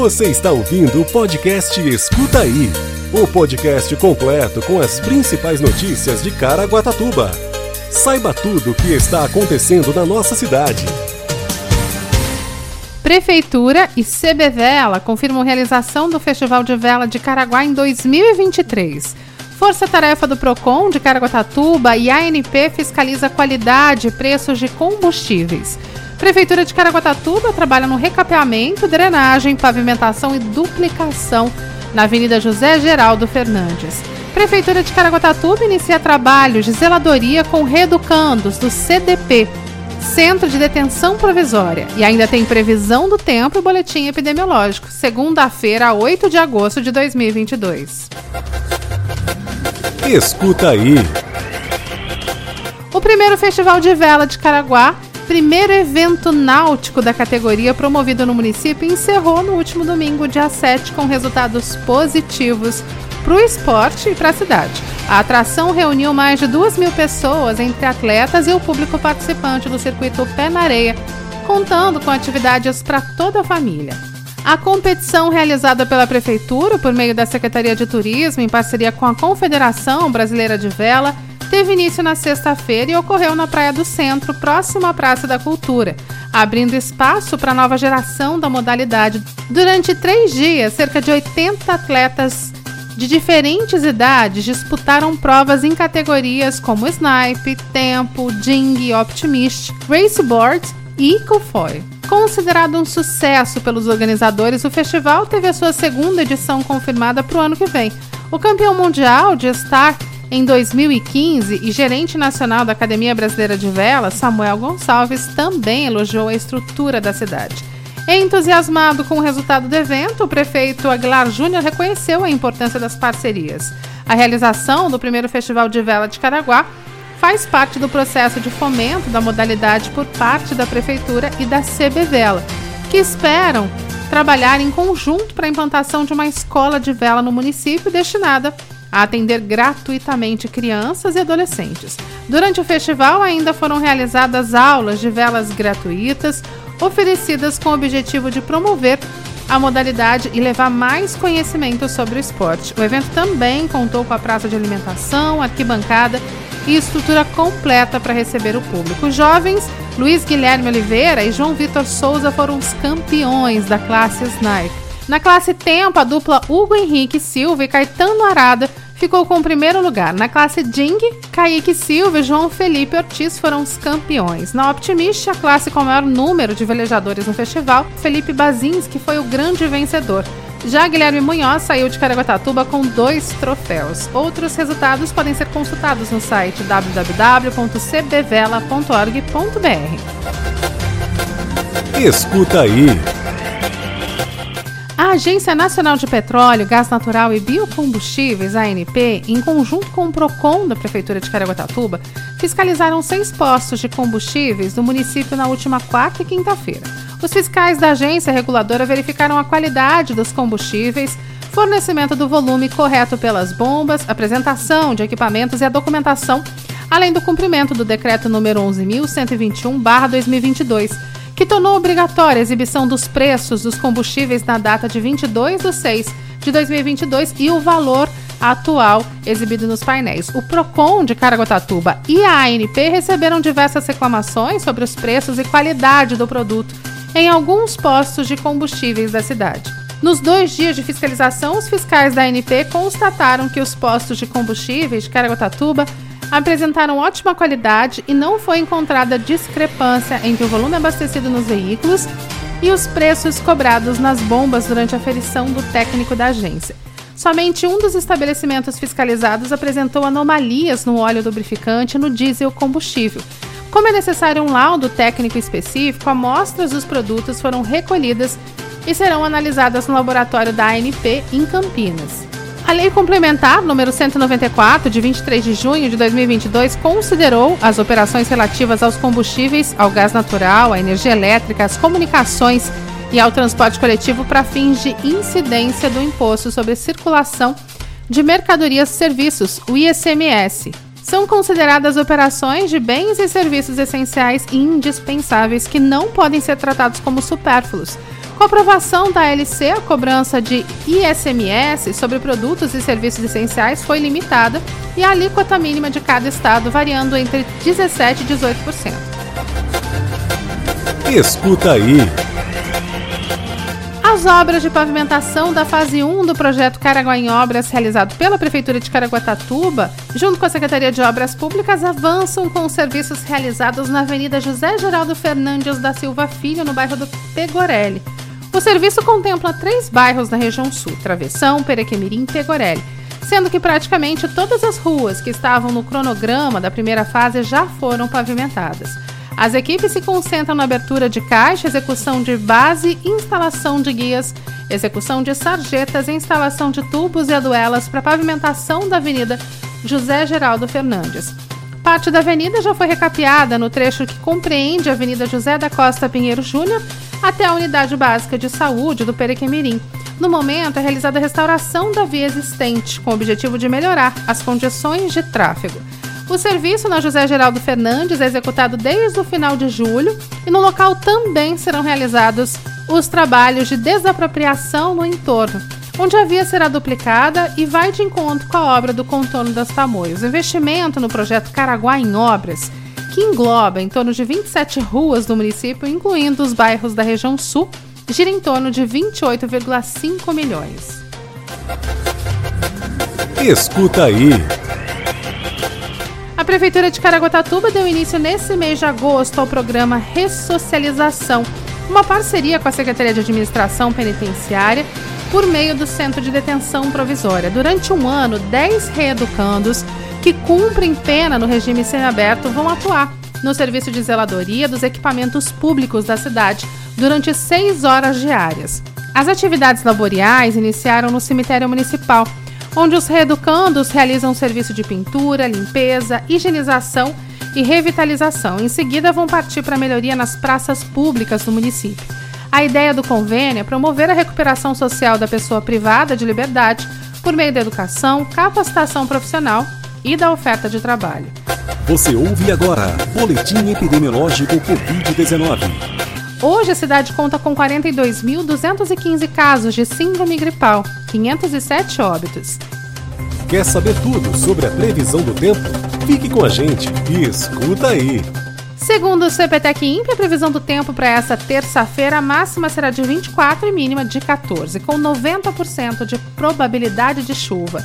Você está ouvindo o podcast Escuta Aí o podcast completo com as principais notícias de Caraguatatuba. Saiba tudo o que está acontecendo na nossa cidade. Prefeitura e CB Vela confirmam realização do Festival de Vela de Caraguá em 2023. Força-tarefa do PROCON de Caraguatatuba e ANP fiscaliza qualidade e preços de combustíveis. Prefeitura de Caraguatatuba trabalha no recapeamento, drenagem, pavimentação e duplicação na Avenida José Geraldo Fernandes. Prefeitura de Caraguatatuba inicia trabalhos de zeladoria com reeducandos do CDP, Centro de Detenção Provisória, e ainda tem previsão do tempo e boletim epidemiológico, segunda-feira, 8 de agosto de 2022. Escuta aí. O primeiro Festival de Vela de Caraguá primeiro evento náutico da categoria promovido no município encerrou no último domingo, dia 7, com resultados positivos para o esporte e para a cidade. A atração reuniu mais de duas mil pessoas entre atletas e o público participante do circuito Pé na Areia, contando com atividades para toda a família. A competição realizada pela Prefeitura por meio da Secretaria de Turismo, em parceria com a Confederação Brasileira de Vela, teve início na sexta-feira e ocorreu na Praia do Centro, próximo à Praça da Cultura, abrindo espaço para a nova geração da modalidade. Durante três dias, cerca de 80 atletas de diferentes idades disputaram provas em categorias como Snipe, Tempo, Ding, Optimist, Raceboard e Ecofoil. Considerado um sucesso pelos organizadores, o festival teve a sua segunda edição confirmada para o ano que vem. O campeão mundial de Star em 2015, e gerente nacional da Academia Brasileira de Vela, Samuel Gonçalves, também elogiou a estrutura da cidade. Entusiasmado com o resultado do evento, o prefeito Aguilar Júnior reconheceu a importância das parcerias. A realização do primeiro Festival de Vela de Caraguá faz parte do processo de fomento da modalidade por parte da Prefeitura e da CB Vela, que esperam trabalhar em conjunto para a implantação de uma escola de vela no município destinada a atender gratuitamente crianças e adolescentes. Durante o festival, ainda foram realizadas aulas de velas gratuitas, oferecidas com o objetivo de promover a modalidade e levar mais conhecimento sobre o esporte. O evento também contou com a praça de alimentação, arquibancada e estrutura completa para receber o público. Os jovens Luiz Guilherme Oliveira e João Vitor Souza foram os campeões da classe Snipe. Na classe Tempo, a dupla Hugo Henrique Silva e Caetano Arada ficou com o primeiro lugar. Na classe Ding, Kaique Silva e João Felipe Ortiz foram os campeões. Na Optimist, a classe com o maior número de velejadores no festival, Felipe Bazinski foi o grande vencedor. Já Guilherme Munhoz saiu de Caraguatatuba com dois troféus. Outros resultados podem ser consultados no site www.cbvela.org.br. Escuta aí. A Agência Nacional de Petróleo, Gás Natural e Biocombustíveis, ANP, em conjunto com o PROCON da Prefeitura de Caraguatatuba, fiscalizaram seis postos de combustíveis do município na última quarta e quinta-feira. Os fiscais da agência reguladora verificaram a qualidade dos combustíveis, fornecimento do volume correto pelas bombas, apresentação de equipamentos e a documentação, além do cumprimento do decreto número 11.121/2022 que tornou obrigatória a exibição dos preços dos combustíveis na data de 22 de 6 de 2022 e o valor atual exibido nos painéis. O PROCON de Caraguatatuba e a ANP receberam diversas reclamações sobre os preços e qualidade do produto em alguns postos de combustíveis da cidade. Nos dois dias de fiscalização, os fiscais da ANP constataram que os postos de combustíveis de Caraguatatuba apresentaram ótima qualidade e não foi encontrada discrepância entre o volume abastecido nos veículos e os preços cobrados nas bombas durante a ferição do técnico da agência. Somente um dos estabelecimentos fiscalizados apresentou anomalias no óleo lubrificante e no diesel combustível. Como é necessário um laudo técnico específico, amostras dos produtos foram recolhidas e serão analisadas no laboratório da ANP em Campinas. A Lei Complementar número 194, de 23 de junho de 2022, considerou as operações relativas aos combustíveis, ao gás natural, à energia elétrica, às comunicações e ao transporte coletivo para fins de incidência do Imposto sobre Circulação de Mercadorias e Serviços, o ICMS. São consideradas operações de bens e serviços essenciais e indispensáveis que não podem ser tratados como supérfluos Com a aprovação da LC, a cobrança de ISMS sobre produtos e serviços essenciais foi limitada e a alíquota mínima de cada estado variando entre 17% e 18%. Escuta aí. As obras de pavimentação da fase 1 do projeto Caraguá em Obras, realizado pela Prefeitura de Caraguatatuba, junto com a Secretaria de Obras Públicas, avançam com os serviços realizados na Avenida José Geraldo Fernandes da Silva Filho, no bairro do Pegorelli. O serviço contempla três bairros da região sul: Travessão, Perequemirim e Pegorelli, sendo que praticamente todas as ruas que estavam no cronograma da primeira fase já foram pavimentadas. As equipes se concentram na abertura de caixa, execução de base, instalação de guias, execução de sarjetas instalação de tubos e aduelas para pavimentação da Avenida José Geraldo Fernandes. Parte da avenida já foi recapeada no trecho que compreende a Avenida José da Costa Pinheiro Júnior até a Unidade Básica de Saúde do Perequemirim. No momento, é realizada a restauração da via existente, com o objetivo de melhorar as condições de tráfego. O serviço na José Geraldo Fernandes é executado desde o final de julho e no local também serão realizados os trabalhos de desapropriação no entorno, onde a via será duplicada e vai de encontro com a obra do contorno das Tamoios. O investimento no projeto Caraguá em Obras que engloba em torno de 27 ruas do município, incluindo os bairros da região sul, gira em torno de 28,5 milhões. Escuta aí. A Prefeitura de Caraguatatuba deu início nesse mês de agosto ao programa Ressocialização, uma parceria com a Secretaria de Administração Penitenciária por meio do Centro de Detenção Provisória. Durante um ano, 10 reeducandos que cumprem pena no regime semiaberto vão atuar no serviço de zeladoria dos equipamentos públicos da cidade durante seis horas diárias. As atividades laboriais iniciaram no cemitério municipal, onde os reeducandos realizam serviço de pintura, limpeza, higienização e revitalização. Em seguida, vão partir para a melhoria nas praças públicas do município. A ideia do convênio é promover a recuperação social da pessoa privada de liberdade por meio da educação, capacitação profissional e da oferta de trabalho. Você ouve agora Boletim Epidemiológico Covid-19. Hoje a cidade conta com 42.215 casos de síndrome gripal, 507 óbitos. Quer saber tudo sobre a previsão do tempo? Fique com a gente e escuta aí. Segundo o CPTEC INPE, a previsão do tempo para essa terça-feira, a máxima será de 24 e mínima de 14, com 90% de probabilidade de chuva.